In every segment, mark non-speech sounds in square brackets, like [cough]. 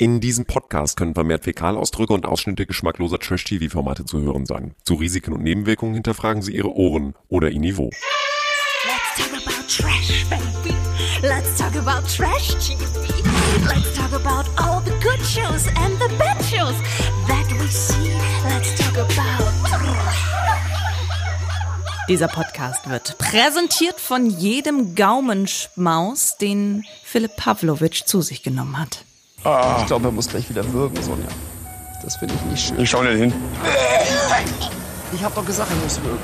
In diesem Podcast können vermehrt Fäkalausdrücke und Ausschnitte geschmackloser Trash-TV-Formate zu hören sein. Zu Risiken und Nebenwirkungen hinterfragen Sie Ihre Ohren oder Ihr Niveau. Let's talk about trash, baby. Let's talk about trash TV. Let's talk about all the good shows and the bad shows that we see. Let's talk about. Dieser Podcast wird präsentiert von jedem Gaumenschmaus, den Philipp Pavlovic zu sich genommen hat. Ich glaube, er muss gleich wieder würgen, Sonja. Das finde ich nicht schön. Ich schau nicht hin. Ich habe doch gesagt, er muss würgen.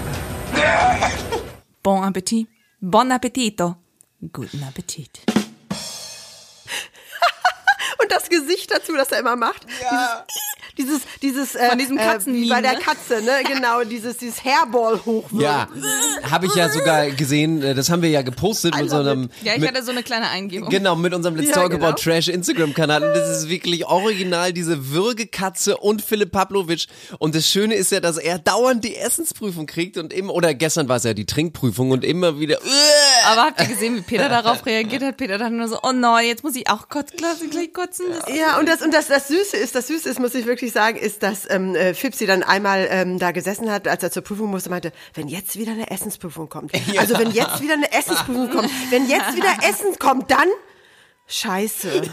Bon Appetit. Bon Appetito. Guten Appetit. Und das Gesicht dazu, das er immer macht. Ja. Dieses, dieses, dieses äh, Von diesem äh, Katzenmeme, wie bei der? Katze, ne? Genau, dieses, dieses Hairball hochwürgen. Ja, habe ich ja sogar gesehen. äh, Das haben wir ja gepostet mit so einem. Ja, ich mit, hatte so eine kleine Eingebung. Genau, mit unserem Let's Ja, Talk genau. About Trash Instagram-Kanal. Und das ist wirklich original, diese Würgekatze und Philipp Pavlovic. Und das Schöne ist ja, dass er dauernd die Essensprüfung kriegt und immer, oder gestern war es ja die Trinkprüfung und immer wieder. Aber habt ihr gesehen, wie Peter darauf reagiert hat? Peter dachte nur so, oh nein, jetzt muss ich auch kotzen, gleich kotzen. Das Ja, und das und das das Süße ist, das Süße ist, muss ich wirklich sagen, ist, dass ähm, äh, Fipsi dann einmal ähm, da gesessen hat, als er zur Prüfung musste, meinte, wenn jetzt wieder eine Essensprüfung kommt, [laughs] also wenn jetzt wieder eine Essensprüfung kommt, wenn jetzt wieder Essen kommt, dann Scheiße. [laughs]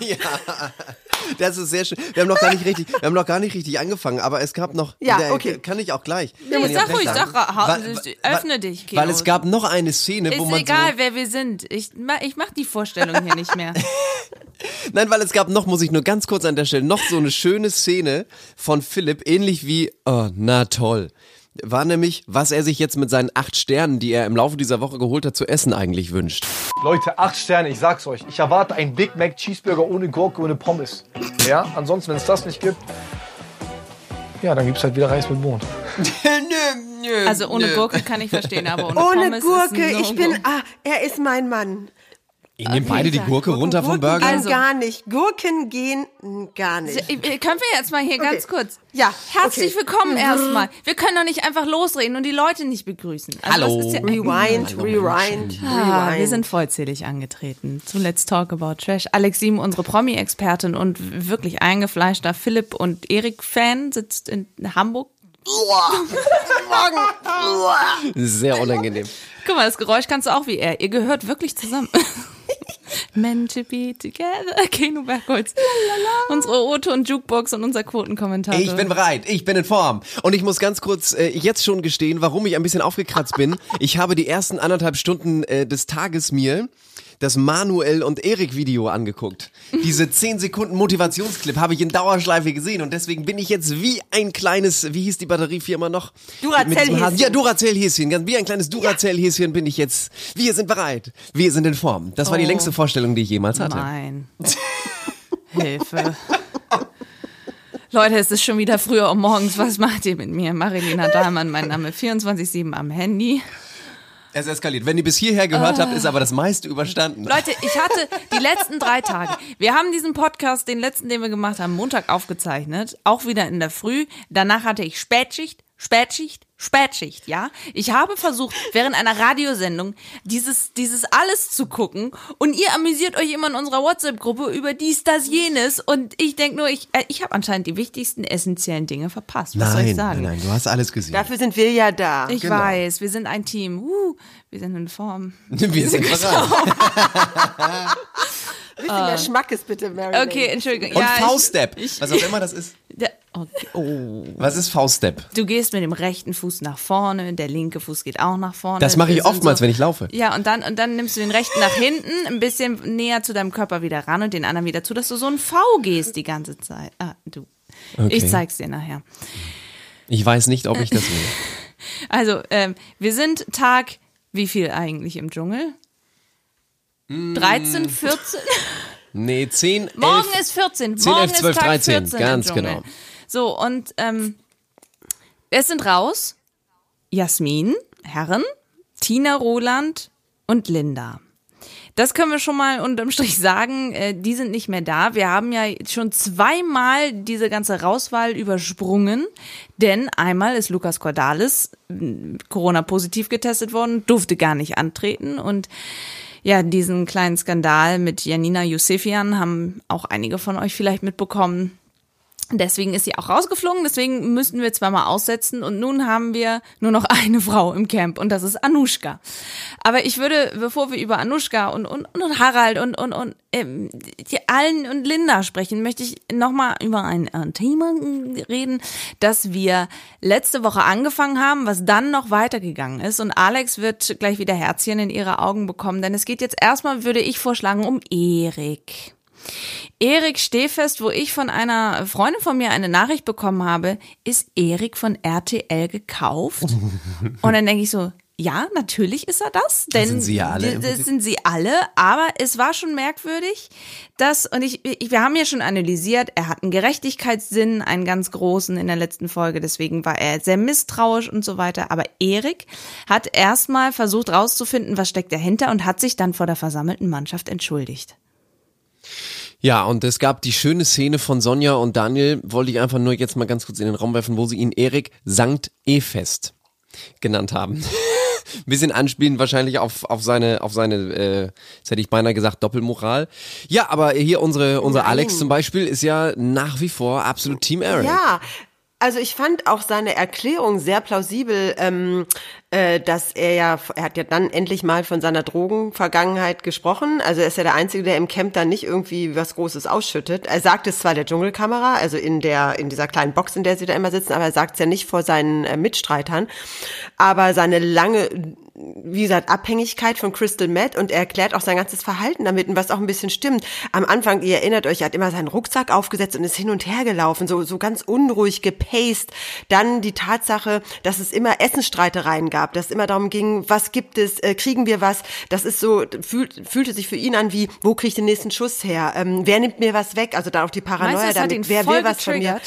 Das ist sehr schön. Wir haben noch gar nicht richtig, wir haben noch gar nicht richtig angefangen, aber es gab noch. Ja, der- okay. Kann ich auch gleich. Nee, sag ruhig, sag, ha- Weil- öffne weil- dich. Weil es gab noch eine Szene, wo Ist man egal, so, wer wir sind. Ich, ich mach die Vorstellung hier nicht mehr. [laughs] [laughs] Nein, weil es gab noch, muss ich nur ganz kurz an der Stelle, noch so eine schöne Szene von Philipp, ähnlich wie, oh, na toll. War nämlich, was er sich jetzt mit seinen acht Sternen, die er im Laufe dieser Woche geholt hat, zu essen eigentlich wünscht. Leute, acht Sterne, ich sag's euch. Ich erwarte einen Big Mac Cheeseburger ohne Gurke, ohne Pommes. Ja, ansonsten, wenn es das nicht gibt, ja, dann gibt's halt wieder Reis mit Mond. [laughs] Also ohne Gurke kann ich verstehen, aber [laughs] ohne, Ohne Pommes Gurke, ist ein ich bin, ah, er ist mein Mann. Ich nehme beide die Gurke runter vom Gurken Burger. gehen Also- gar nicht. Gurken gehen gar nicht. Äh, Können wir jetzt mal hier ganz kurz. Ja, Herzlich okay. willkommen erstmal. Wir können doch nicht einfach losreden und die Leute nicht begrüßen. Also Hallo. das ist ja, Rewind, rewind, Ah, rewind. wir sind vollzählig angetreten zu Let's Talk About Trash. Alex Sieben, unsere Promi-Expertin und wirklich eingefleischter Philipp und Erik-Fan, sitzt in Hamburg. Sehr unangenehm. Guck mal, das Geräusch kannst du auch wie er. Ihr gehört wirklich zusammen. [laughs] Meant to be together. [laughs] Keno Bergholz. Unsere Oto und Jukebox und unser Quotenkommentator. Ich bin bereit, ich bin in Form. Und ich muss ganz kurz äh, jetzt schon gestehen, warum ich ein bisschen aufgekratzt bin. Ich habe die ersten anderthalb Stunden äh, des Tages mir das Manuel und Erik Video angeguckt. Diese 10 Sekunden Motivationsclip habe ich in Dauerschleife gesehen und deswegen bin ich jetzt wie ein kleines, wie hieß die Batteriefirma noch? Duracell Mit diesem Hasen- Häschen. Ja, Duracell Häschen, ganz wie ein kleines Duracell Häschen bin ich jetzt. Wir sind bereit. Wir sind in Form. Das war die Oh. längste Vorstellung, die ich jemals hatte. Nein. [laughs] Hilfe. Leute, es ist schon wieder früher um morgens. Was macht ihr mit mir? Marilena Dahlmann, mein Name 24-7 am Handy. Es eskaliert. Wenn ihr bis hierher gehört habt, ist aber das meiste überstanden. Leute, ich hatte [laughs] die letzten drei Tage. Wir haben diesen Podcast, den letzten, den wir gemacht haben, Montag aufgezeichnet. Auch wieder in der Früh. Danach hatte ich Spätschicht, Spätschicht, Spätschicht, ja. Ich habe versucht, während einer Radiosendung dieses, dieses alles zu gucken und ihr amüsiert euch immer in unserer WhatsApp-Gruppe über dies, das, jenes und ich denke nur, ich, äh, ich habe anscheinend die wichtigsten essentiellen Dinge verpasst. Was soll ich Nein, sagen? nein, nein, du hast alles gesehen. Dafür sind wir ja da. Ich weiß, wir sind ein Team. Uh, wir sind in Form. Wir sind [laughs] bereit. [laughs] Bisschen mehr Schmackes bitte, Mary. Okay, Entschuldigung. Und ja, ich- V-Step. Was auch immer das ist. [laughs] Der, okay. Oh. Was ist V-Step? Du gehst mit dem rechten Fuß nach vorne, der linke Fuß geht auch nach vorne. Das mache ich oftmals, wenn ich laufe. Ja, und dann, und dann nimmst du den rechten nach hinten, ein bisschen näher zu deinem Körper wieder ran und den anderen wieder zu, dass du so ein V gehst die ganze Zeit. Ah, du. Okay. Ich zeig's dir nachher. Ich weiß nicht, ob ich das will. [laughs] Also, ähm, wir sind Tag, wie viel eigentlich im Dschungel? 13, 14? Nee, 10, 11. [laughs] Morgen ist 14. 10, Morgen 11, 12, ist Tag 13, 14 ganz genau. So, und ähm, es sind raus Jasmin, Herren, Tina Roland und Linda. Das können wir schon mal unterm Strich sagen. Äh, die sind nicht mehr da. Wir haben ja schon zweimal diese ganze Rauswahl übersprungen, denn einmal ist Lukas Cordalis mh, Corona-positiv getestet worden, durfte gar nicht antreten und Ja, diesen kleinen Skandal mit Janina Yusefian haben auch einige von euch vielleicht mitbekommen. Deswegen ist sie auch rausgeflogen, deswegen müssten wir zweimal aussetzen. Und nun haben wir nur noch eine Frau im Camp. Und das ist Anushka. Aber ich würde, bevor wir über Anushka und, und, und Harald und, und, und ähm, die Allen und Linda sprechen, möchte ich nochmal über ein äh, Thema reden, das wir letzte Woche angefangen haben, was dann noch weitergegangen ist. Und Alex wird gleich wieder Herzchen in ihre Augen bekommen, denn es geht jetzt erstmal, würde ich vorschlagen, um Erik. Erik Stehfest, wo ich von einer Freundin von mir eine Nachricht bekommen habe, ist Erik von RTL gekauft? [laughs] Und dann denke ich so, ja, natürlich ist er das, denn sind sie ja alle Das sind sie alle, aber es war schon merkwürdig, dass und ich, ich wir haben ja schon analysiert, er hat einen Gerechtigkeitssinn, einen ganz großen in der letzten Folge, deswegen war er sehr misstrauisch und so weiter, aber Erik hat erstmal versucht rauszufinden, was steckt dahinter und hat sich dann vor der versammelten Mannschaft entschuldigt. Ja, und es gab die schöne Szene von Sonja und Daniel, wollte ich einfach nur jetzt mal ganz kurz in den Raum werfen, wo sie ihn Erik Sankt Efest genannt haben. [laughs] Ein bisschen anspielen wahrscheinlich auf, auf seine, auf seine, äh, jetzt hätte ich beinahe gesagt, Doppelmoral. Ja, aber hier unsere, unser Nein. Alex zum Beispiel ist ja nach wie vor absolut Team Aaron. Ja, also ich fand auch seine Erklärung sehr plausibel, ähm, äh, dass er ja, er hat ja dann endlich mal von seiner Drogenvergangenheit gesprochen. Also er ist ja der Einzige, der im Camp dann nicht irgendwie was Großes ausschüttet. Er sagt es zwar der Dschungelkamera, also in der in dieser kleinen Box, in der sie da immer sitzen, aber er sagt es ja nicht vor seinen äh, Mitstreitern. Aber seine lange wie gesagt, Abhängigkeit von Crystal Meth und er erklärt auch sein ganzes Verhalten damit und was auch ein bisschen stimmt. Am Anfang, ihr erinnert euch, er hat immer seinen Rucksack aufgesetzt und ist hin und her gelaufen, so, so ganz unruhig gepaced. Dann die Tatsache, dass es immer Essensstreitereien gab, dass es immer darum ging, was gibt es, äh, kriegen wir was. Das ist so, fühlt, fühlte sich für ihn an wie, wo kriege ich den nächsten Schuss her? Ähm, wer nimmt mir was weg? Also da auch die Paranoia Meinst damit. wer will was von mir?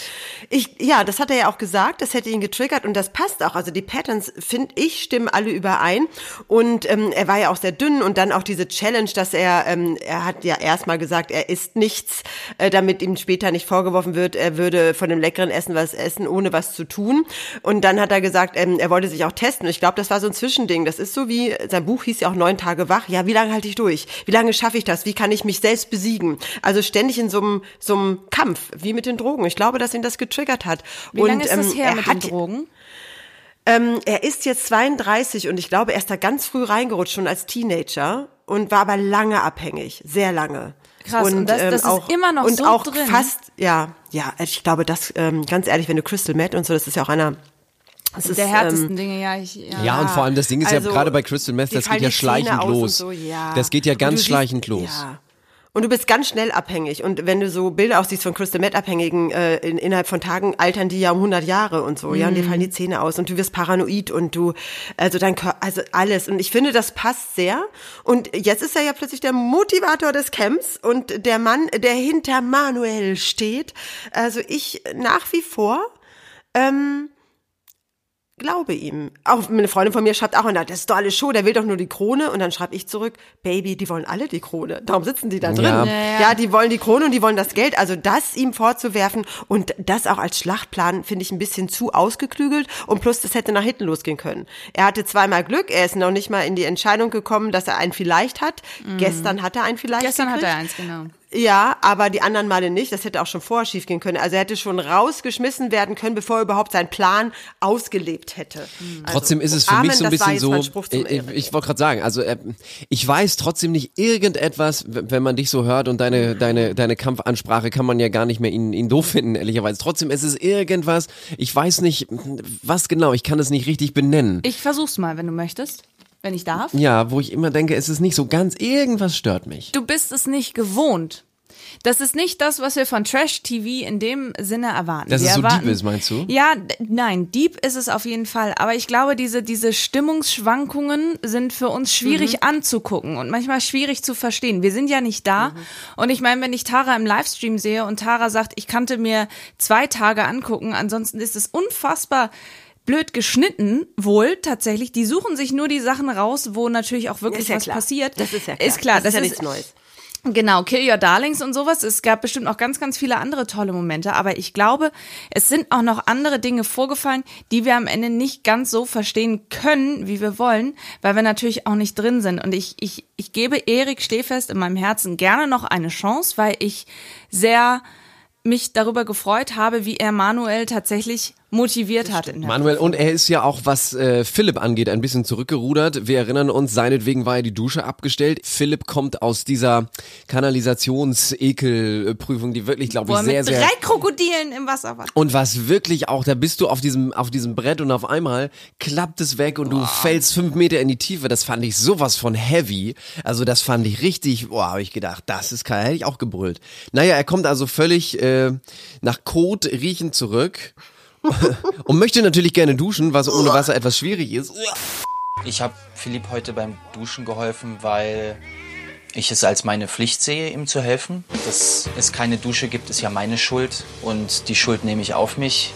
Ich, ja, das hat er ja auch gesagt, das hätte ihn getriggert und das passt auch. Also die Patterns, finde ich, stimmen alle überein. Und ähm, er war ja auch sehr dünn und dann auch diese Challenge, dass er, ähm, er hat ja erstmal gesagt, er isst nichts, äh, damit ihm später nicht vorgeworfen wird, er würde von dem leckeren Essen was essen, ohne was zu tun. Und dann hat er gesagt, ähm, er wollte sich auch testen. Und ich glaube, das war so ein Zwischending. Das ist so wie, sein Buch hieß ja auch neun Tage wach. Ja, wie lange halte ich durch? Wie lange schaffe ich das? Wie kann ich mich selbst besiegen? Also ständig in so einem, so einem Kampf, wie mit den Drogen. Ich glaube, dass ihn das getriggert hat. Wie und, lange ist das ähm, her er mit den hat, Drogen? Ähm, er ist jetzt 32 und ich glaube, er ist da ganz früh reingerutscht, schon als Teenager und war aber lange abhängig, sehr lange. Krass, und das- das ist immer noch und so auch drin? fast, ja, ja, ich glaube, das, ähm, ganz ehrlich, wenn du Crystal Meth und so, das ist ja auch einer, das ist, Der härtesten ähm, Dinge, ja. Ich, ja. Ja, und vor allem das Ding ist ja Also, gerade bei Crystal Meth, das geht ja schleichend und los. so, ja. Das geht ja Und ganz du siehst- schleichend los. Ja. Und du bist ganz schnell abhängig. Und wenn du so Bilder auch siehst von Crystal Meth Abhängigen, äh, in, innerhalb von Tagen altern die ja um 100 Jahre und so, ja, und dir fallen die Zähne aus und du wirst paranoid und du, also dein Körper, also alles. Und ich finde, das passt sehr. Und jetzt ist er ja plötzlich der Motivator des Camps und der Mann, der hinter Manuel steht. Also ich nach wie vor, ähm, glaube ihm. Auch eine Freundin von mir schreibt auch, na, das ist doch alles Show, der will doch nur die Krone. Und dann schreibe ich zurück, Baby, die wollen alle die Krone. Darum sitzen die da drin. Ja. Ja, die wollen die Krone und die wollen das Geld. Also das ihm vorzuwerfen und das auch als Schlachtplan finde ich ein bisschen zu ausgeklügelt. Und plus, das hätte nach hinten losgehen können. Er hatte zweimal Glück. Er ist noch nicht mal in die Entscheidung gekommen, dass er ein Vielleicht hat. Gestern hat er ein Vielleicht Mhm. Gestern hat gekriegt. er eins, genau. Ja, aber die anderen Male nicht. Das hätte auch schon vorher schief gehen können. Also er hätte schon rausgeschmissen werden können, bevor er überhaupt seinen Plan ausgelebt hätte. Also, Trotzdem ist es für Amen, mich so ein bisschen so, zum ich, wollte gerade sagen, also äh, ich weiß trotzdem nicht irgendetwas, wenn man dich so hört und deine deine deine Kampfansprache kann man ja gar nicht mehr ihn ihn doof finden ehrlicherweise. Trotzdem ist es irgendwas, ich weiß nicht was genau, ich kann es nicht richtig benennen. Ich versuch's mal, wenn du möchtest. Wenn ich darf. Ja, wo ich immer denke, es ist nicht so ganz, irgendwas stört mich. Du bist es nicht gewohnt. Das ist nicht das, was wir von Trash-TV in dem Sinne erwarten. Dass wir es so erwarten, deep ist, meinst du? Ja, nein, deep ist es auf jeden Fall. Aber ich glaube, diese, diese Stimmungsschwankungen sind für uns schwierig Mhm. anzugucken und manchmal schwierig zu verstehen. Wir sind ja nicht da. Mhm. Und ich meine, wenn ich Tara im Livestream sehe und Tara sagt, ich kannte mir zwei Tage angucken, ansonsten ist es unfassbar blöd geschnitten, wohl tatsächlich. Die suchen sich nur die Sachen raus, wo natürlich auch wirklich Ist ja was klar. passiert. Das ist ja klar. Ist klar, Das ist ja nichts Neues. Genau, Kill Your Darlings und sowas. Es gab bestimmt auch ganz, ganz viele andere tolle Momente, aber ich glaube, es sind auch noch andere Dinge vorgefallen, die wir am Ende nicht ganz so verstehen können, wie wir wollen, weil wir natürlich auch nicht drin sind. Und ich, ich, ich gebe Erik Stehfest in meinem Herzen gerne noch eine Chance, weil ich sehr mich darüber gefreut habe, wie er Manuel tatsächlich motiviert hat. In der Manuel, und er ist ja auch, was äh, Philipp angeht, ein bisschen zurückgerudert. Wir erinnern uns, seinetwegen war ja die Dusche abgestellt. Philipp kommt aus dieser Kanalisationsekelprüfung, die wirklich, glaube ich, sehr, mit sehr drei Krokodilen im Wasser war. Und was wirklich auch, da bist du auf diesem, auf diesem Brett und auf einmal klappt es weg und du fällst fünf Meter in die Tiefe. Das fand ich sowas von heavy. Also das fand ich richtig, boah, habe ich gedacht, das ist geil, hätte ich auch gebrüllt. Naja, er kommt also völlig äh, nach Kot riechen zurück [laughs] und möchte natürlich gerne duschen, was ohne Wasser etwas schwierig ist. Ich habe Philipp heute beim Duschen geholfen, weil ich es als meine Pflicht sehe, ihm zu helfen. Dass es keine Dusche gibt, ist ja meine Schuld und die Schuld nehme ich auf mich.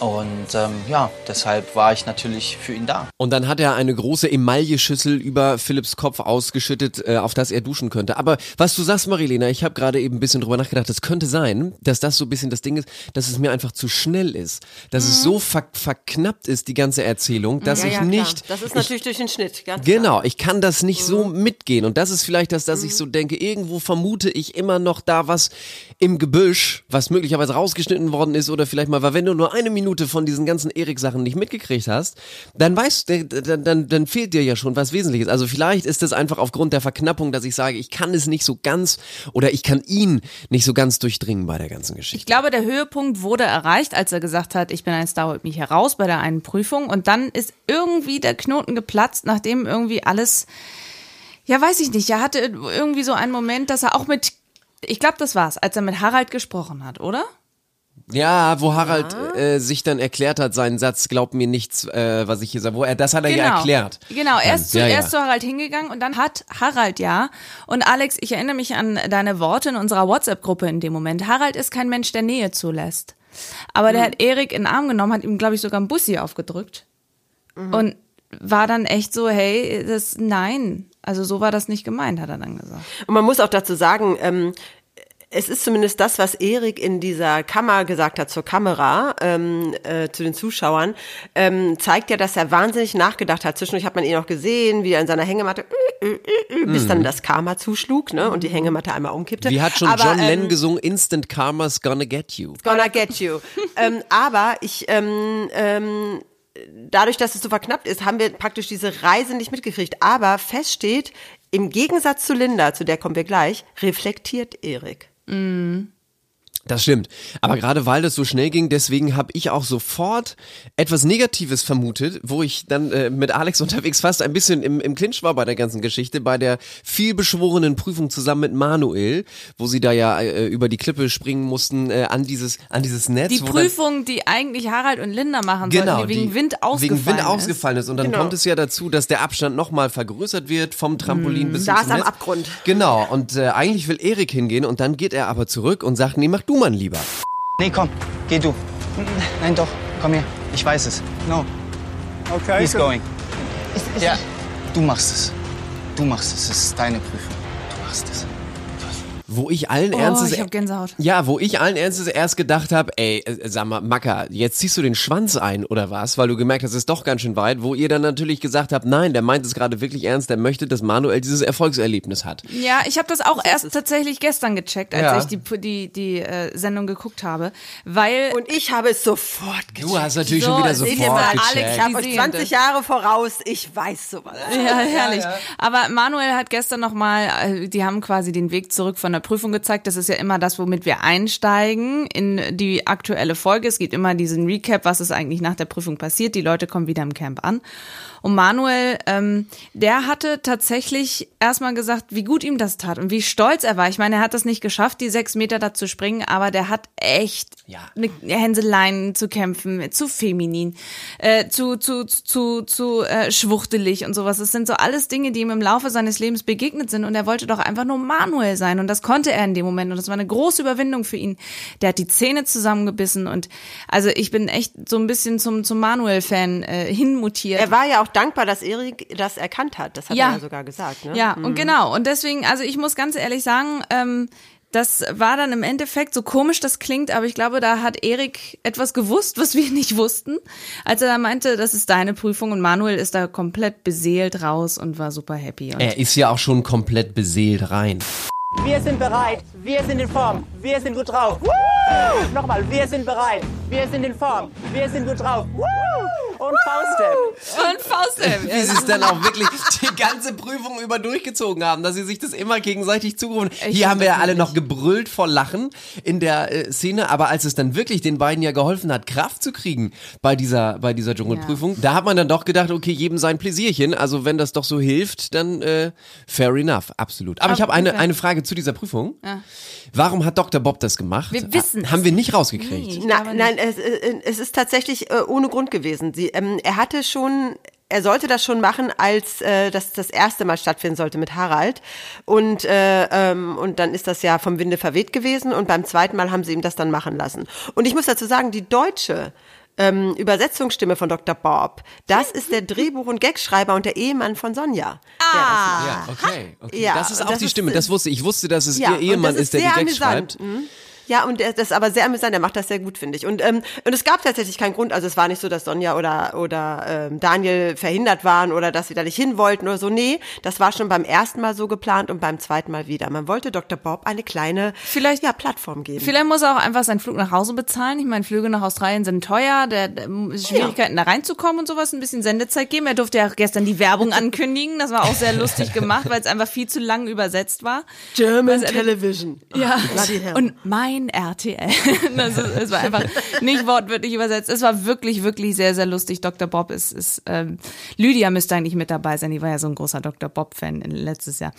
Und ähm, ja, deshalb war ich natürlich für ihn da. Und dann hat er eine große Emailleschüssel über Philipps Kopf ausgeschüttet, äh, auf das er duschen könnte. Aber was du sagst, Marilena, ich habe gerade eben ein bisschen drüber nachgedacht, es könnte sein, dass das so ein bisschen das Ding ist, dass es mir einfach zu schnell ist. Dass es so ver verknappt ist, die ganze Erzählung, dass Ja, ich ja, klar. nicht... Das ist ich, natürlich durch den Schnitt, ganz Genau, ich kann das nicht so mitgehen. Und das ist vielleicht das, dass ich so denke, irgendwo vermute ich immer noch da was im Gebüsch, was möglicherweise rausgeschnitten worden ist oder vielleicht mal, weil wenn du nur eine Minute von diesen ganzen Erik-Sachen nicht mitgekriegt hast, dann weißt du, dann, dann, dann fehlt dir ja schon was Wesentliches. Also vielleicht ist es einfach aufgrund der Verknappung, dass ich sage, ich kann es nicht so ganz oder ich kann ihn nicht so ganz durchdringen bei der ganzen Geschichte. Ich glaube, der Höhepunkt wurde erreicht, als er gesagt hat, ich bin ein Star, holt mich heraus bei der einen Prüfung. Und dann ist irgendwie der Knoten geplatzt, nachdem irgendwie alles, ja, weiß ich nicht, er hatte irgendwie so einen Moment, dass er auch mit, ich glaube, das war's, als er mit Harald gesprochen hat, oder? Ja, wo Harald äh, sich dann erklärt hat, seinen Satz, glaub mir nichts, äh, was ich hier sage. Wo er, das hat er ja erklärt. Genau, er ist, zu, Ja, ja. er ist zu Harald hingegangen und dann hat Harald ja, und Alex, ich erinnere mich an deine Worte in unserer WhatsApp-Gruppe in dem Moment. Harald ist kein Mensch, der Nähe zulässt. Aber Mhm. der hat Erik in den Arm genommen, hat ihm, glaube ich, sogar ein Bussi aufgedrückt. Und war dann echt so, hey, das, nein. Also so war das nicht gemeint, hat er dann gesagt. Und man muss auch dazu sagen, ähm, es ist zumindest das, was Erik in dieser Kammer gesagt hat zur Kamera, ähm, äh, zu den Zuschauern, ähm, zeigt ja, dass er wahnsinnig nachgedacht hat. Zwischendurch hat man ihn auch gesehen, wie er in seiner Hängematte, äh, äh, äh, bis dann das Karma zuschlug ne, und die Hängematte einmal umkippte. Mhm. Wie hat schon Aber, John ähm, Lennon gesungen, Instant Karma's gonna get you. Gonna get you. [laughs] ähm, aber ich, ähm, ähm, dadurch, dass es so verknappt ist, haben wir praktisch diese Reise nicht mitgekriegt. Aber fest steht, im Gegensatz zu Linda, zu der kommen wir gleich, reflektiert Erik. 嗯。Das stimmt. Aber gerade weil das so schnell ging, deswegen habe ich auch sofort etwas Negatives vermutet, wo ich dann äh, mit Alex [laughs] unterwegs fast ein bisschen im, im Clinch war bei der ganzen Geschichte, bei der vielbeschworenen Prüfung zusammen mit Manuel, wo sie da ja äh, über die Klippe springen mussten äh, an dieses an dieses Netz. Die wo dann- Prüfung, die eigentlich Harald und Linda machen Genau, sollten, die wegen die Wind ausgefallen wegen Wind ist. ausgefallen ist. Und dann Genau. kommt es ja dazu, dass der Abstand nochmal vergrößert wird vom Trampolin bis Da zum ist am Netz. Abgrund. Genau. Und äh, eigentlich will Erik hingehen und dann geht er aber zurück und sagt, nee, mach du mal lieber. Nee, komm, geh du. Nein, doch, komm her. Ich weiß es. No, Okay. he's going. Ja, du machst es. Du machst es. Es ist deine Prüfung. Du machst es. Wo ich allen Oh, Ernstes ich hab Gänsehaut. Ja, wo ich allen Ernstes erst gedacht habe, ey, äh, sag mal, Macker, jetzt ziehst du den Schwanz ein oder was, weil du gemerkt hast, es ist doch ganz schön weit, wo ihr dann natürlich gesagt habt, nein, der meint es gerade wirklich ernst, der möchte, dass Manuel dieses Erfolgserlebnis hat. Ja, ich habe das auch erst tatsächlich gestern gecheckt, als Ja. ich die, die, die äh, Sendung geguckt habe, weil Und ich habe es sofort gecheckt. Du hast natürlich So, schon wieder seht ihr sofort mal, gecheckt. Alex, ich habe euch die 20 Sehende. Jahre voraus. Ich weiß sowas. Ja, herrlich. Aber Manuel hat gestern nochmal, die haben quasi den Weg zurück von der Prüfung gezeigt. Das ist ja immer das, womit wir einsteigen in die aktuelle Folge. Es gibt immer diesen Recap, was ist eigentlich nach der Prüfung passiert. Die Leute kommen wieder im Camp an. Und Manuel, ähm, der hatte tatsächlich erstmal gesagt, wie gut ihm das tat und wie stolz er war. Ich meine, er hat das nicht geschafft, die sechs Meter da zu springen, aber der hat echt Ja. eine Hänseleien zu kämpfen, zu feminin, äh, zu, zu, zu, zu äh, schwuchtelig und sowas. Das sind so alles Dinge, die ihm im Laufe seines Lebens begegnet sind und er wollte doch einfach nur Manuel sein und das konnte konnte er in dem Moment und das war eine große Überwindung für ihn. Der hat die Zähne zusammengebissen und also ich bin echt so ein bisschen zum, zum Manuel-Fan äh, hinmutiert. Er war ja auch dankbar, dass Erik das erkannt hat. Das hat Ja. er ja sogar gesagt. Ne? Ja, und genau. Und deswegen, also ich muss ganz ehrlich sagen, ähm, das war dann im Endeffekt, so komisch das klingt, aber ich glaube, da hat Erik etwas gewusst, was wir nicht wussten, als er da meinte, das ist deine Prüfung und Manuel ist da komplett beseelt raus und war super happy. Und Er ist ja auch schon komplett beseelt rein. Wir sind bereit, wir sind in Form, wir sind gut drauf. Woo! Nochmal, wir sind bereit, wir sind in Form, wir sind gut drauf. Woo! Und Fauststep. und Faust. Wie sie es dann auch wirklich die ganze Prüfung über durchgezogen haben, dass sie sich das immer gegenseitig zugerufen haben. Hier haben wir ja alle noch gebrüllt vor Lachen in der äh, Szene, aber als es dann wirklich den beiden ja geholfen hat, Kraft zu kriegen bei dieser, bei dieser Dschungelprüfung, da hat man dann doch gedacht, okay, jedem sein Pläsierchen. Also wenn das doch so hilft, dann äh, fair enough, absolut. Aber ich habe eine, eine Frage zu dieser Prüfung. Warum hat Dr. Bob das gemacht? Wir wissen's. Haben wir nicht rausgekriegt. Nee. Na, nein, es, äh, es ist tatsächlich äh, ohne Grund gewesen. Sie, ähm, er hatte schon, er sollte das schon machen, als äh, das das erste Mal stattfinden sollte mit Harald. Und, äh, ähm, und dann ist das ja vom Winde verweht gewesen und beim zweiten Mal haben sie ihm das dann machen lassen. Und ich muss dazu sagen, die deutsche ähm, Übersetzungsstimme von Dr. Bob, das ist der [laughs] Drehbuch- und Gagschreiber und der Ehemann von Sonja. Ah, Ja, okay. okay. Ja, das ist auch das die ist- Stimme, das wusste ich. Ich wusste, dass es Ja, ihr Ehemann das ist, der die Gags amüsant. schreibt. Mhm. Ja, und das ist aber sehr amüsant, der macht das sehr gut, finde ich. Und, ähm, und es gab tatsächlich keinen Grund, also es war nicht so, dass Sonja oder, oder ähm, Daniel verhindert waren oder dass sie da nicht hin wollten oder so. Nee, das war schon beim ersten Mal so geplant und beim zweiten Mal wieder. Man wollte Dr. Bob eine kleine Vielleicht- ja, Plattform geben. Vielleicht muss er auch einfach seinen Flug nach Hause bezahlen. Ich meine, Flüge nach Australien sind teuer, der, der Schwierigkeiten da reinzukommen und sowas, ein bisschen Sendezeit geben. Er durfte ja gestern die Werbung [laughs] ankündigen. Das war auch sehr lustig gemacht, weil es einfach viel zu lang übersetzt war. German er- Television. Ja, hell. und mein RTL. [laughs] Das ist, es war einfach nicht wortwörtlich übersetzt. Es war wirklich, wirklich sehr, sehr lustig. Dr. Bob ist, ist ähm, Lydia müsste eigentlich mit dabei sein. Die war ja so ein großer Dr. Bob-Fan letztes Jahr.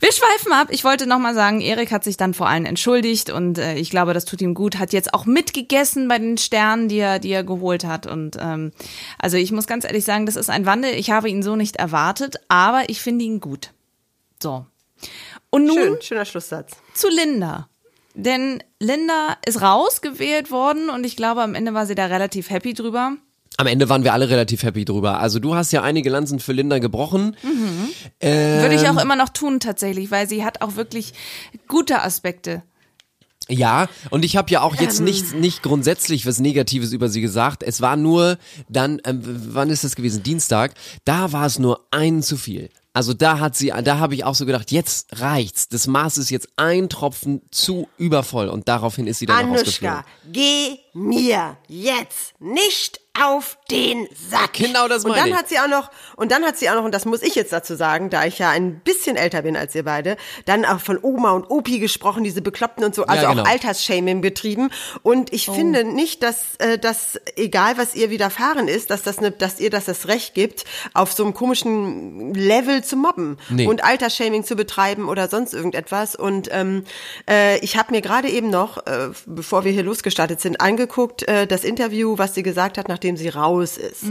Wir schweifen ab. Ich wollte nochmal sagen, Erik hat sich dann vor allen entschuldigt und äh, ich glaube, das tut ihm gut. Hat jetzt auch mitgegessen bei den Sternen, die er, die er geholt hat. Und ähm, also ich muss ganz ehrlich sagen, das ist ein Wandel. Ich habe ihn so nicht erwartet, aber ich finde ihn gut. So. Und nun Schön, schöner Schlusssatz. zu Linda. Denn Linda ist rausgewählt worden und ich glaube, am Ende war sie da relativ happy drüber. Am Ende waren wir alle relativ happy drüber. Also du hast ja einige Lanzen für Linda gebrochen. Würde ich Ähm. auch immer noch tun tatsächlich, weil sie hat auch wirklich gute Aspekte. Ja, und ich habe ja auch Ähm. jetzt nicht, nicht grundsätzlich was Negatives über sie gesagt. Es war nur dann, ähm, wann ist das gewesen? Dienstag. Da war es nur ein zu viel. Also da hat sie, da habe ich auch so gedacht, jetzt reicht's. Das Maß ist jetzt ein Tropfen zu übervoll und daraufhin ist sie dann noch rausgeflogen. Geh mir jetzt nicht auf den Sack. Genau das Und meine dann ich. hat sie auch noch, und dann hat sie auch noch, und das muss ich jetzt dazu sagen, da ich ja ein bisschen älter bin als ihr beide, dann auch von Oma und Opi gesprochen, diese Bekloppten und so, also genau. auch Altersshaming betrieben. Und Oh. ich finde nicht, dass, äh, dass egal was ihr widerfahren ist, dass das ne, dass ihr das das Recht gibt, auf so einem komischen Level zu mobben Nee. und Altersshaming zu betreiben oder sonst irgendetwas. Und ähm, äh, ich habe mir gerade eben noch, äh, bevor wir hier losgestartet sind, angeguckt, äh, das Interview, was sie gesagt hat, nachdem sie raus ist.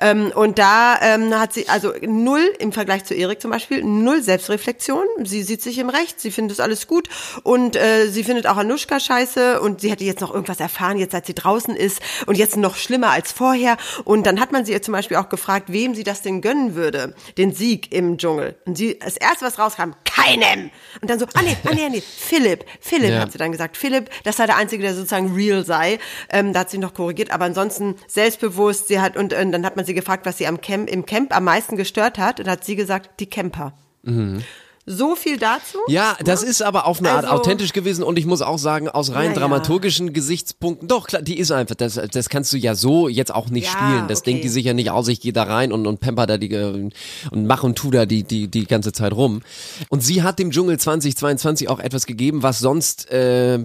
Ähm, und da ähm, hat sie also null im Vergleich zu Erik zum Beispiel, null Selbstreflexion. Sie sieht sich im Recht, sie findet es alles gut und äh, sie findet auch Anushka scheiße und sie hätte jetzt noch irgendwas erfahren, jetzt seit sie draußen ist und jetzt noch schlimmer als vorher. Und dann hat man sie ihr zum Beispiel auch gefragt, wem sie das denn gönnen würde, den Sieg im Dschungel. Und sie, das erste, was rauskam, keinem. Und dann so, ah nee, ah nee, ah nee, Philipp, Philipp Ja. hat sie dann gesagt. Philipp, das sei der Einzige, der sozusagen real sei. Ähm, da hat sie noch korrigiert, aber ansonsten selbstbewusst. Sie hat, und, äh, dann hat man sie gefragt, was sie am Camp, im Camp am meisten gestört hat. Und hat sie gesagt, die Camper. So viel dazu. Ja, das ist aber auf eine Art Also- authentisch gewesen und ich muss auch sagen, aus rein Naja. dramaturgischen Gesichtspunkten, doch klar, die ist einfach, das, das kannst du ja so jetzt auch nicht Ja, spielen. Das okay. denkt die sich ja nicht aus, ich gehe da rein und, und pemper da die äh, und mach und tu da die, die, die ganze Zeit rum. Und sie hat dem Dschungel 2022 auch etwas gegeben, was sonst äh,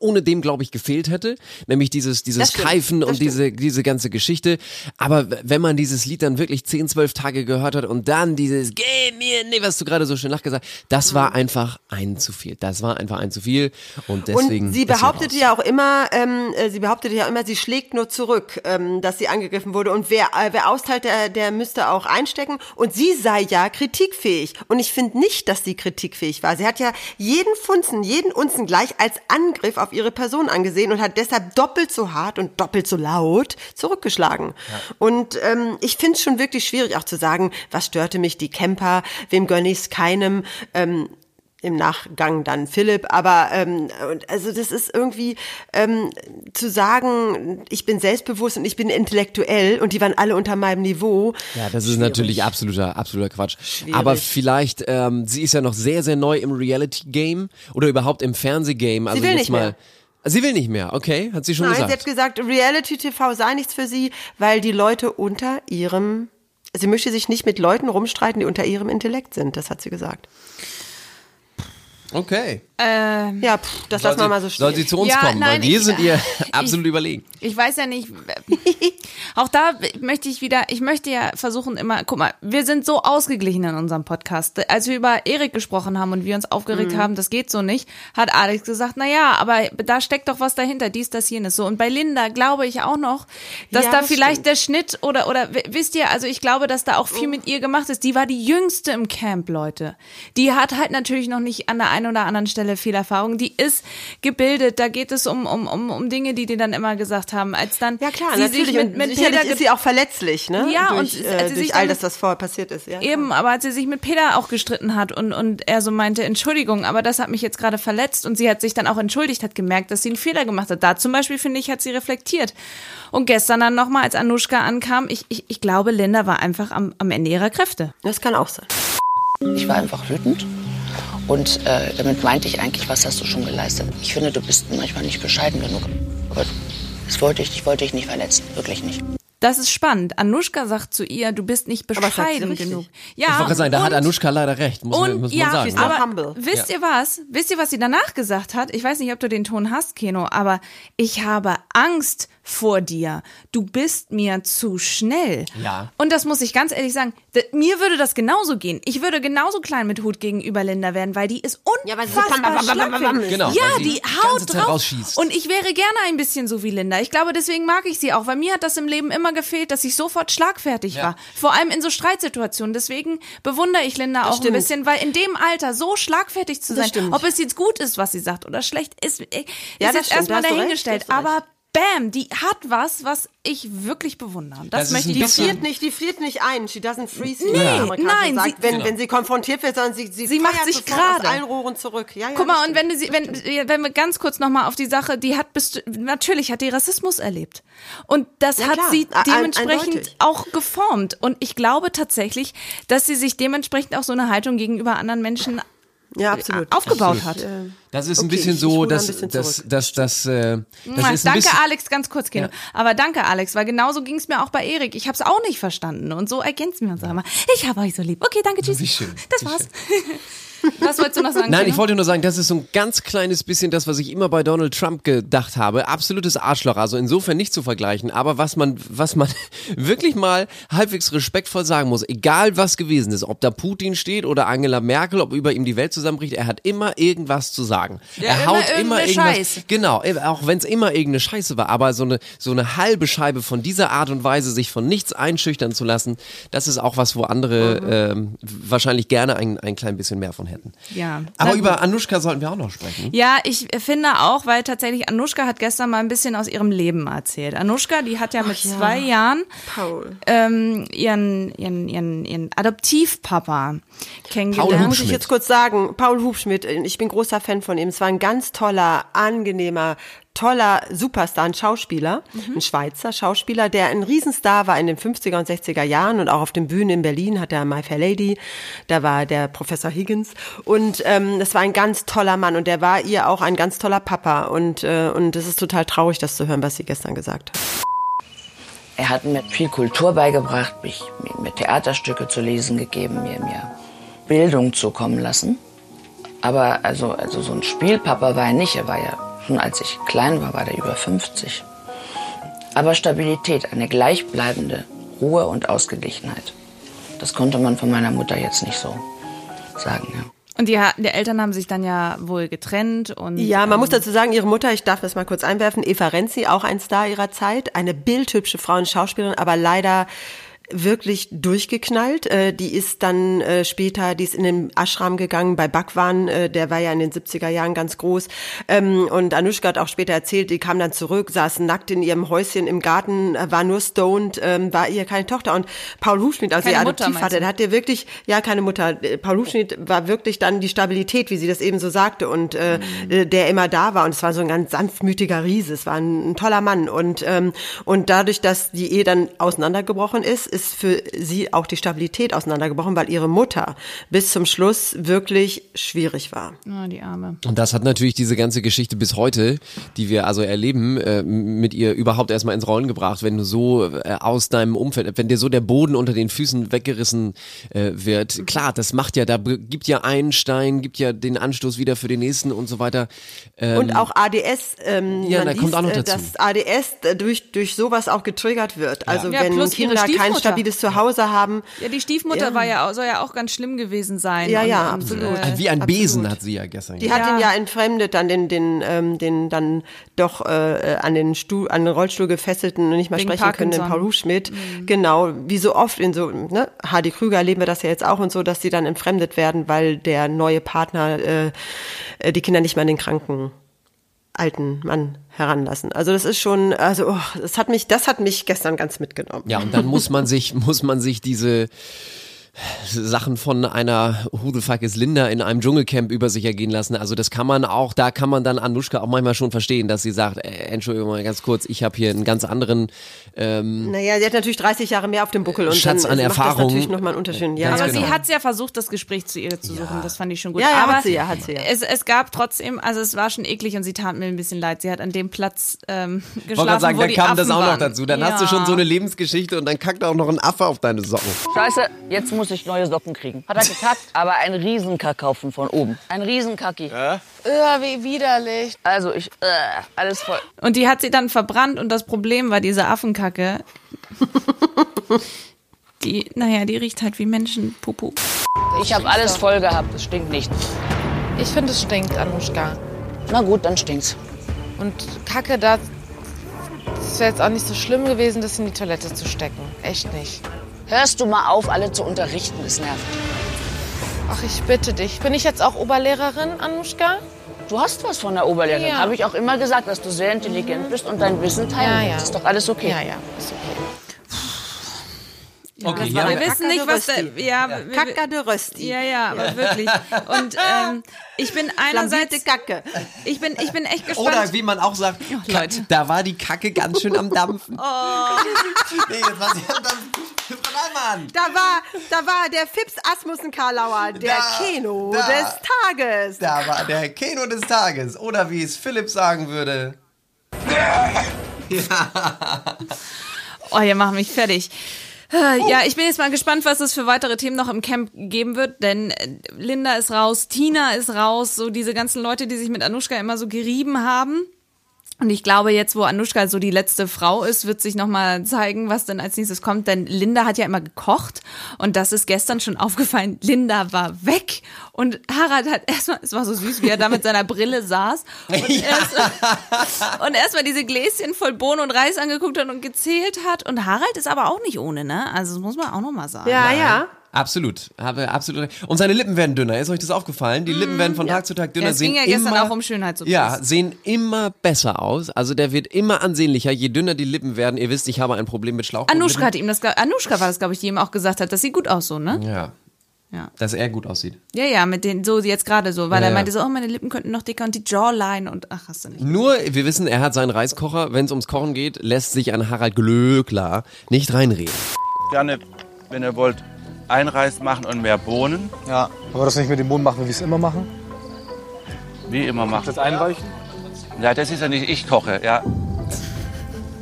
ohne dem, glaube ich, gefehlt hätte. Nämlich dieses, dieses stimmt, Keifen und diese, diese ganze Geschichte. Aber wenn man dieses Lied dann wirklich 10, 12 Tage gehört hat und dann dieses Geh mir, nee, was du gerade so schön nachgesagt gesagt, das war einfach ein zu viel. Das war einfach ein zu viel und deswegen. und sie behauptete ja auch immer, ähm, äh, sie behauptete ja immer, sie schlägt nur zurück, ähm, dass sie angegriffen wurde. Und wer, äh, wer austeilt, der, der müsste auch einstecken. Und sie sei ja kritikfähig. Und ich finde nicht, dass sie kritikfähig war. Sie hat ja jeden Funzen, jeden Unzen gleich als Angriff auf ihre Person angesehen und hat deshalb doppelt so hart und doppelt so laut zurückgeschlagen. Und ähm, ich finde es schon wirklich schwierig auch zu sagen, was störte mich, die Camper, wem gönne ich es keinem. Ähm, im Nachgang dann Philipp, aber ähm, also das ist irgendwie ähm, zu sagen, ich bin selbstbewusst und ich bin intellektuell und die waren alle unter meinem Niveau. Ja, das ist natürlich absoluter, absoluter Quatsch. Aber vielleicht, ähm, sie ist ja noch sehr, sehr neu im Reality-Game oder überhaupt im Fernsehgame. Also will jetzt nicht mal. mehr. Sie will nicht mehr, okay, hat sie schon Nein, sie gesagt. hat gesagt, Reality TV sei nichts für sie, weil die Leute unter ihrem sie möchte sich nicht mit Leuten rumstreiten, die unter ihrem Intellekt sind, das hat sie gesagt. Okay. Ja, pff, das Soll lassen wir mal so soll stehen. sie zu uns Ja, kommen, nein, weil wir ich- sind ihr [laughs] absolut überlegen. Ich weiß ja nicht. Auch da möchte ich wieder, ich möchte ja versuchen immer, guck mal, wir sind so ausgeglichen in unserem Podcast. Als wir über Erik gesprochen haben und wir uns aufgeregt haben, das geht so nicht, hat Alex gesagt, na ja, aber da steckt doch was dahinter, dies, das, jenes so. Und bei Linda glaube ich auch noch, dass Ja, da das vielleicht stimmt. der Schnitt oder, oder wisst ihr, also ich glaube, dass da auch viel mit ihr gemacht ist. Die war die jüngste im Camp, Leute. Die hat halt natürlich noch nicht an der einen oder anderen Stelle viel Erfahrung. Die ist gebildet. Da geht es um, um, um, um Dinge, die die dann immer gesagt haben. Als dann Ja klar, sie natürlich. sich mit, mit Peter ist sie auch verletzlich, ne? Ja, durch, und äh, sie sich durch all das, was vorher passiert ist. Ja, Eben, aber als sie sich mit Peter auch gestritten hat und, und er so meinte, Entschuldigung, aber das hat mich jetzt gerade verletzt und sie hat sich dann auch entschuldigt, hat gemerkt, dass sie einen Fehler gemacht hat. Da zum Beispiel, finde ich, hat sie reflektiert. Und gestern dann nochmal, als Anushka ankam, ich, ich, ich glaube, Linda war einfach am, am Ende ihrer Kräfte. Das kann auch sein. Ich war einfach wütend. Und äh, damit meinte ich eigentlich, was hast du schon geleistet? Ich finde, du bist manchmal nicht bescheiden genug. Aber das wollte ich, ich wollte dich nicht verletzen. Wirklich nicht. Das ist spannend. Anushka sagt zu ihr, du bist nicht bescheiden genug. Ich wollte gerade sagen, da hat und- Anushka leider recht, muss, man, Und muss ja, man sagen. she's not aber humble. wisst ihr was? Wisst ihr, was sie danach gesagt hat? Ich weiß nicht, ob du den Ton hast, Keno, aber ich habe Angst vor dir. Du bist mir zu schnell. Ja. Und das muss ich ganz ehrlich sagen. Mir würde das genauso gehen. Ich würde genauso klein mit Hut gegenüber Linda werden, weil die ist Ja, weil sie unfassbar. Genau, Ja, weil sie die die ganze haut Zeit drauf. rausschießt. Und ich wäre gerne ein bisschen so wie Linda. Ich glaube, deswegen mag ich sie auch, weil mir hat das im Leben immer gefehlt, dass ich sofort schlagfertig war. Vor allem in so Streitsituationen. Deswegen bewundere ich Linda auch ein stimmt. bisschen, weil in dem Alter so schlagfertig zu Das sein, stimmt. ob es jetzt gut ist, was sie sagt oder schlecht, ist, Ja, ist das jetzt stimmt, erstmal dahingestellt. Aber bam, die hat was, was ich wirklich bewundere. Das, Das möchte ich sagen. friert nicht, die friert nicht ein. She doesn't freeze. Nee, nein, sagt, sie- wenn, Genau. wenn sie konfrontiert wird, sondern sie, sie, Sie macht sich gerade. aus allen Rohren zurück. Ja, ja, Guck mal, und wenn, du sie, wenn, wenn wir ganz kurz nochmal auf die Sache, die hat best natürlich hat die Rassismus erlebt. Und das Ja, hat klar, sie dementsprechend eindeutig. auch geformt. Und ich glaube tatsächlich, dass sie sich dementsprechend auch so eine Haltung gegenüber anderen Menschen ja, absolut. aufgebaut hat. Das ist ein Okay, bisschen ich- so, ein dass bisschen das, das, das, äh, das ein danke, bisschen, Alex, ganz kurz, Kino. Aber danke, Alex, weil genauso ging es mir auch bei Erik. Ich habe es auch nicht verstanden. Und so ergänzen wir uns einmal. Ich habe euch so lieb. Okay, danke, tschüss. Wie schön, Das wie war's. [laughs] Was wolltest du noch sagen? Nein, Kino? ich wollte nur sagen, das ist so ein ganz kleines bisschen das, was ich immer bei Donald Trump gedacht habe. Absolutes Arschloch, also insofern nicht zu vergleichen. Aber was man, was man [laughs] wirklich mal halbwegs respektvoll sagen muss, egal was gewesen ist, ob da Putin steht oder Angela Merkel, ob über ihm die Welt zusammenbricht, er hat immer irgendwas zu sagen. Ja, er immer haut immer irgendeine irgendwas. Scheiße. Genau, auch wenn es immer irgendeine Scheiße war, aber so eine, so eine halbe Scheibe von dieser Art und Weise, sich von nichts einschüchtern zu lassen, das ist auch was, wo andere ähm, wahrscheinlich gerne ein, ein klein bisschen mehr von hätten. Ja. Aber über Anushka sollten wir auch noch sprechen. Ja, ich finde auch, weil tatsächlich Anushka hat gestern mal ein bisschen aus ihrem Leben erzählt. Anushka, die hat ja mit zwei Jahren Paul. ähm, ihren, ihren, ihren, ihren Adoptivpapa Paul kennengelernt. muss ich jetzt kurz sagen, Paul Hubschmidt, ich bin großer Fan von ihm. Es war ein ganz toller, angenehmer, toller Superstar, ein Schauspieler, ein Schweizer Schauspieler, der ein Riesenstar war in den 50er und 60er Jahren und auch auf den Bühnen in Berlin hat er My Fair Lady, da war der Professor Higgins und ähm, das war ein ganz toller Mann und der war ihr auch ein ganz toller Papa und äh, und es ist total traurig, das zu hören, was sie gestern gesagt hat. Er hat mir viel Kultur beigebracht, mich, mir Theaterstücke zu lesen gegeben, mir, mir Bildung zukommen lassen. Aber also, also so ein Spielpapa war er nicht. Er war ja, schon als ich klein war, war er über 50. Aber Stabilität, eine gleichbleibende Ruhe und Ausgeglichenheit. Das konnte man von meiner Mutter jetzt nicht so sagen. Ja. Und die, die Eltern haben sich dann ja wohl getrennt und Ja, man ähm, muss dazu sagen, ihre Mutter, ich darf das mal kurz einwerfen, Eva Renzi, auch ein Star ihrer Zeit, eine bildhübsche Frau und Schauspielerin, aber leider wirklich durchgeknallt. Äh, Die ist dann äh, später, die ist in den Ashram gegangen bei Bhagwan, äh, der war ja in den 70er Jahren ganz groß. Ähm, Und Anushka hat auch später erzählt, die kam dann zurück, saß nackt in ihrem Häuschen im Garten, äh, war nur stoned, ähm, war ihr keine Tochter. Und Paul Hufschmidt, also ihr Adoptivvater, der hat ihr wirklich, ja, keine Mutter. Äh, Paul Hufschmidt war wirklich dann die Stabilität, wie sie das eben so sagte, und äh, äh, der immer da war. Und es war so ein ganz sanftmütiger Riese. Es war ein, ein toller Mann. Und, ähm, und dadurch, dass die Ehe dann auseinandergebrochen ist, ist für sie auch die Stabilität auseinandergebrochen, weil ihre Mutter bis zum Schluss wirklich schwierig war. Ah, die Arme. Und das hat natürlich diese ganze Geschichte bis heute, die wir also erleben, äh, mit ihr überhaupt erstmal ins Rollen gebracht, wenn du so äh, aus deinem Umfeld, wenn dir so der Boden unter den Füßen weggerissen äh, wird. Klar, das macht ja, da gibt ja einen Stein, gibt ja den Anstoß wieder für den nächsten und so weiter. Ähm, Und auch ADS, ähm, ja, da liest, kommt auch noch äh, dazu. dass ADS durch, durch sowas auch getriggert wird. Also Ja, wenn plus ihre Kinder kein Stiefmutter. Stabiles Zuhause haben. Ja, die Stiefmutter Ja. war ja, auch- soll ja auch ganz schlimm gewesen sein. Ja, und, ja, und, absolut. Äh, wie ein Besen absolut. hat sie ja gestern Die gesagt. hat Ja. ihn ja entfremdet, dann den, den, ähm, den dann doch äh, an den Stuhl, an den Rollstuhl gefesselten und nicht mehr Wegen sprechen können, den Parkinson. Paul Hufschmidt. Genau, wie so oft in so, ne, Hardy Krüger erleben wir das ja jetzt auch und so, dass sie dann entfremdet werden, weil der neue Partner äh, äh, die Kinder nicht mehr an den kranken alten Mann heranlassen. Also das ist schon, also oh, das hat mich, das hat mich gestern ganz mitgenommen. Ja, und dann muss man sich, [laughs] muss man sich diese Sachen von einer Who the fuck is Linda in einem Dschungelcamp über sich ergehen lassen. Also das kann man auch, da kann man dann Anushka auch manchmal schon verstehen, dass sie sagt, äh, Entschuldigung mal ganz kurz, ich habe hier einen ganz anderen ähm, Naja, sie hat natürlich 30 Jahre mehr auf dem Buckel und Schatz dann an äh, macht Erfahrung. das natürlich nochmal einen Unterschied. Ja, aber ja, genau. sie hat ja versucht, das Gespräch zu ihr zu suchen. Das fand ich schon gut. Ja, ja, aber hat sie ja, hat sie ja. Es, es gab trotzdem, also es war schon eklig und sie tat mir ein bisschen leid. Sie hat an dem Platz ähm, Ich wollte geschlafen, gerade sagen, wo da die kam das Affen auch noch waren. dazu. Dann hast du Ja. schon so eine Lebensgeschichte und dann kackt auch noch ein Affe auf deine Socken. Scheiße, jetzt muss ich neue Socken kriegen. Hat er gekackt, aber ein Riesenkack kaufen von oben. Ein Riesenkacki. Ja, wie widerlich. Also ich, äh, alles voll. Und die hat sie dann verbrannt und das Problem war diese Affenkacke. [laughs] Die, naja, die riecht halt wie Menschenpopo. Ich habe alles voll gehabt, es stinkt nicht. Ich finde, es stinkt, Anushka. Na gut, dann stinkt's. Und Kacke, da. Es wäre jetzt auch nicht so schlimm gewesen, das in die Toilette zu stecken. Echt nicht. Hörst du mal auf, alle zu unterrichten, es nervt. Ach, ich bitte dich. Bin ich jetzt auch Oberlehrerin, Anushka? Du hast was von der Oberlehrerin. Ja. Habe ich auch immer gesagt, dass du sehr intelligent bist und dein Wissen teilen Ja, ja. Das ist doch alles okay. Ja, ja, ist okay. Okay, wir hier haben wir, wissen nicht, was da, ja, wir- Kacka de Rösti. ja, ja, aber wirklich. Und [laughs] ähm, ich bin einerseits, Kacke. ich bin, ich bin echt gespannt. oder wie man auch sagt, Leute. da war die Kacke ganz schön am Dampfen. [laughs] [laughs] nee, jetzt war sie am Dampfen. Reimann. Da war, da war der Fips Asmussen Karlauer, der Da, Keno da. des Tages. Da war der Keno des Tages. Oder wie es Philipp sagen würde. Oh, ihr macht mich fertig. Ja, ich bin jetzt mal gespannt, was es für weitere Themen noch im Camp geben wird, denn äh, Linda ist raus, Tina ist raus, so diese ganzen Leute, die sich mit Anushka immer so gerieben haben. Und ich glaube, jetzt, wo Anushka so die letzte Frau ist, wird sich nochmal zeigen, was denn als nächstes kommt. Denn Linda hat ja immer gekocht. Und das ist gestern schon [laughs] aufgefallen. Linda war weg. Und Harald hat erstmal, es war so süß, wie er da mit seiner Brille saß. Und [laughs] erst- [laughs] und erstmal diese Gläschen voll Bohnen und Reis angeguckt hat und gezählt hat. Und Harald ist aber auch nicht ohne, ne? Also, das muss man auch nochmal sagen. Ja, ja. Absolut, habe absolut recht. Und seine Lippen werden dünner. Ist euch das aufgefallen? Die Lippen werden von Tag zu Tag dünner. Ja, es ging sehen ja gestern immer, auch um Schönheits-OPs. Ja, sehen immer besser aus. Also der wird immer ansehnlicher, je dünner die Lippen werden. Ihr wisst, ich habe ein Problem mit Schlauch. Anushka hat ihm das, Anushka war das, glaube ich, die ihm auch gesagt hat, das sieht gut aus so, ne? Ja. Ja. Dass er gut aussieht. Ja, ja, mit den, so jetzt gerade so, weil Ja, er meinte so, oh, meine Lippen könnten noch dicker und die Jawline und ach, hast du nicht. Nur, wir wissen, er hat seinen Reiskocher. Wenn es ums Kochen geht, lässt sich ein Harald Glöckler nicht reinreden. Gerne, wenn ihr wollt, ein Reis machen und mehr Bohnen. Ja, aber das nicht mit dem Boden machen, wie wir es immer machen. Wie immer machen. Das einweichen. Ja, das ist ja nicht ich koche, ja.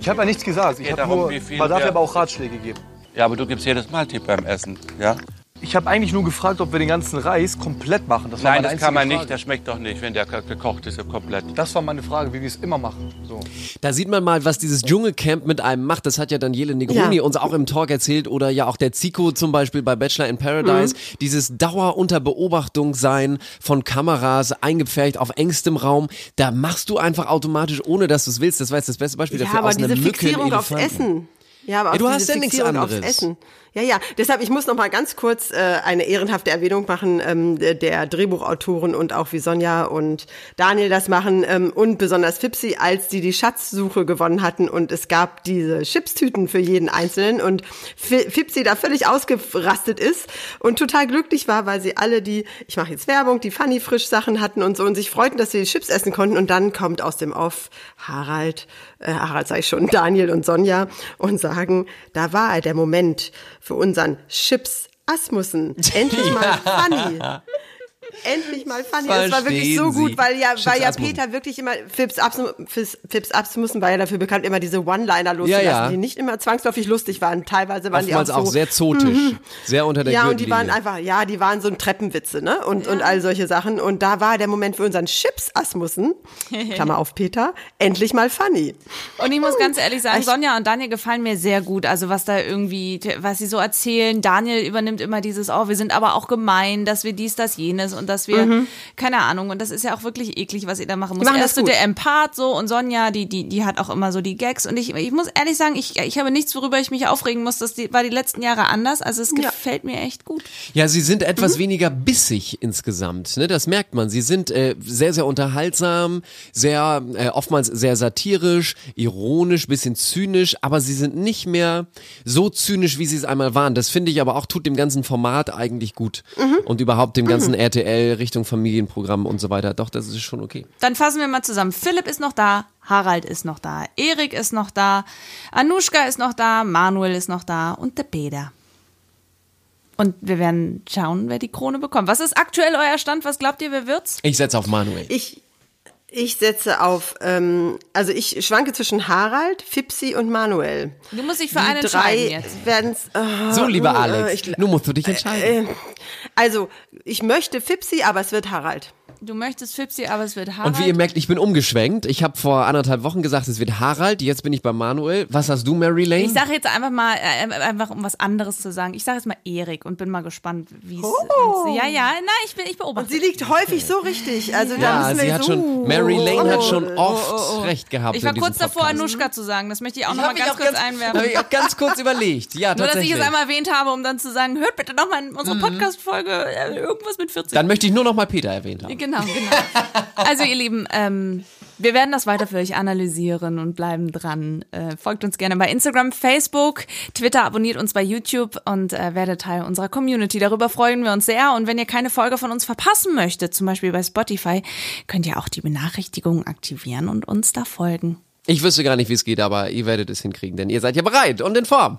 Ich habe ja nichts gesagt. Ich habe darum, nur, wie viel man darf ja aber auch Ratschläge geben. Ja, aber du gibst jedes Mal Tipp beim Essen, ja. Ich habe eigentlich nur gefragt, ob wir den ganzen Reis komplett machen. Das war Nein, das kann man einzige nicht. Das schmeckt doch nicht, wenn der ge- gekocht ist komplett. Frage. Das war meine Frage, wie wir es immer machen. So. Da sieht man mal, was dieses Dschungelcamp mit einem macht. Das hat ja Daniele Negroni Ja. uns auch im Talk erzählt oder ja auch der Zico zum Beispiel bei Bachelor in Paradise. Dieses Dauer unter Beobachtung sein von Kameras, eingepfercht auf engstem Raum. Da machst du einfach automatisch, ohne dass du es willst. Das war jetzt das beste Beispiel Ja, dafür. aber diese Fixierung aufs. Essen. Ja, aber Ja, du diese hast ja nichts Fixierung aufs anderes. Essen. Ja, ja. Deshalb, ich muss noch mal ganz kurz äh, eine ehrenhafte Erwähnung machen ähm, der, Drehbuchautoren und auch wie Sonja und Daniel das machen ähm, und besonders Fipsi, als die die Schatzsuche gewonnen hatten und es gab diese Chipstüten für jeden Einzelnen und Fi- Fipsi da völlig ausgerastet ist und total glücklich war, weil sie alle die, ich mache jetzt Werbung, die Funny Frisch Sachen hatten und so und sich freuten, dass sie die Chips essen konnten und dann kommt aus dem Off Harald, äh, Harald ich schon, Daniel und Sonja und sagen, da war der Moment für unseren Chips Asmussen. Endlich mal [laughs] funny. Endlich mal funny. Das war wirklich so Verstehen gut, weil ja, weil ja Peter wirklich immer, Fips Asmussen, Fips, Fips Asmussen war ja dafür bekannt, immer diese One-Liner loszulassen, ja. die nicht immer zwangsläufig lustig waren. Teilweise waren Oftmals die auch auch so, sehr zotisch. Sehr unter der ja, und die waren einfach, ja, die waren so ein Treppenwitze, ne? Und, und all solche Sachen. Und da war der Moment für unseren Chips Asmussen, [laughs] Klammer auf Peter, endlich mal funny. Und ich muss ganz ehrlich sagen, Ich- Sonja und Daniel gefallen mir sehr gut. Also was da irgendwie, was sie so erzählen. Daniel übernimmt immer dieses, oh, wir sind aber auch gemein, dass wir dies, das, jenes und dass wir, keine Ahnung. Und das ist ja auch wirklich eklig, was ihr da machen muss. Mhm. machen Erst das so der Empath so und Sonja, die, die, die hat auch immer so die Gags. Und ich, ich muss ehrlich sagen, ich, ich habe nichts, worüber ich mich aufregen muss. Das war die letzten Jahre anders. Also es Ja. gefällt mir echt gut. Ja, sie sind etwas Mhm. weniger bissig insgesamt. Ne? Das merkt man. Sie sind äh, sehr, sehr unterhaltsam, sehr äh, oftmals sehr satirisch, ironisch, bisschen zynisch, aber sie sind nicht mehr so zynisch, wie sie es einmal waren. Das finde ich aber auch tut dem ganzen Format eigentlich gut Mhm. und überhaupt dem ganzen RTL Richtung Familienprogramm und so weiter. Doch, das ist schon okay. Dann fassen wir mal zusammen. Philipp ist noch da, Harald ist noch da, Erik ist noch da, Anushka ist noch da, Manuel ist noch da und der Peter. Und wir werden schauen, wer die Krone bekommt. Was ist aktuell euer Stand? Was glaubt ihr, wer wird's? Ich setze auf Manuel. Ich, ich setze auf, ähm, also ich schwanke zwischen Harald, Fipsi und Manuel. Du musst dich für Die einen entscheiden jetzt. werden's. äh, So, lieber äh, Alex, ich- nun musst du dich entscheiden. Äh, also, ich möchte Fipsi, aber es wird Harald. Du möchtest Fipsi, aber es wird Harald. Und wie ihr merkt, ich bin umgeschwenkt. Ich habe vor anderthalb Wochen gesagt, es wird Harald. Jetzt bin ich bei Manuel. Was hast du, Mary Lane? ich sage jetzt einfach mal, äh, einfach um was anderes zu sagen. Ich sage jetzt mal Erik und bin mal gespannt, wie es. Oh. Ja, ja, nein, ich, bin, ich beobachte. Und sie liegt häufig so richtig. Also da ja, müssen wir sie hat schon, uh, Mary Lane hat oh, schon oh, oft oh, oh. recht gehabt. Ich war kurz davor, Podcast. Anushka zu sagen. Das möchte ich auch noch mal ganz auch kurz ganz, einwerfen. Habe ich auch ganz kurz überlegt. Ja, Nur, dass ich es einmal erwähnt habe, um dann zu sagen, hört bitte noch mal in unsere Podcast-Folge äh, irgendwas mit 40. Dann möchte ich nur noch mal Peter erwähnt haben. Genau, genau. Also ihr Lieben, ähm, wir werden das weiter für euch analysieren und bleiben dran. Äh, folgt uns gerne bei Instagram, Facebook, Twitter, abonniert uns bei YouTube und äh, werdet Teil unserer Community. Darüber freuen wir uns sehr. Und wenn ihr keine Folge von uns verpassen möchtet, zum Beispiel bei Spotify, könnt ihr auch die Benachrichtigungen aktivieren und uns da folgen. Ich wüsste gar nicht, wie es geht, aber ihr werdet es hinkriegen, denn ihr seid ja bereit und in Form.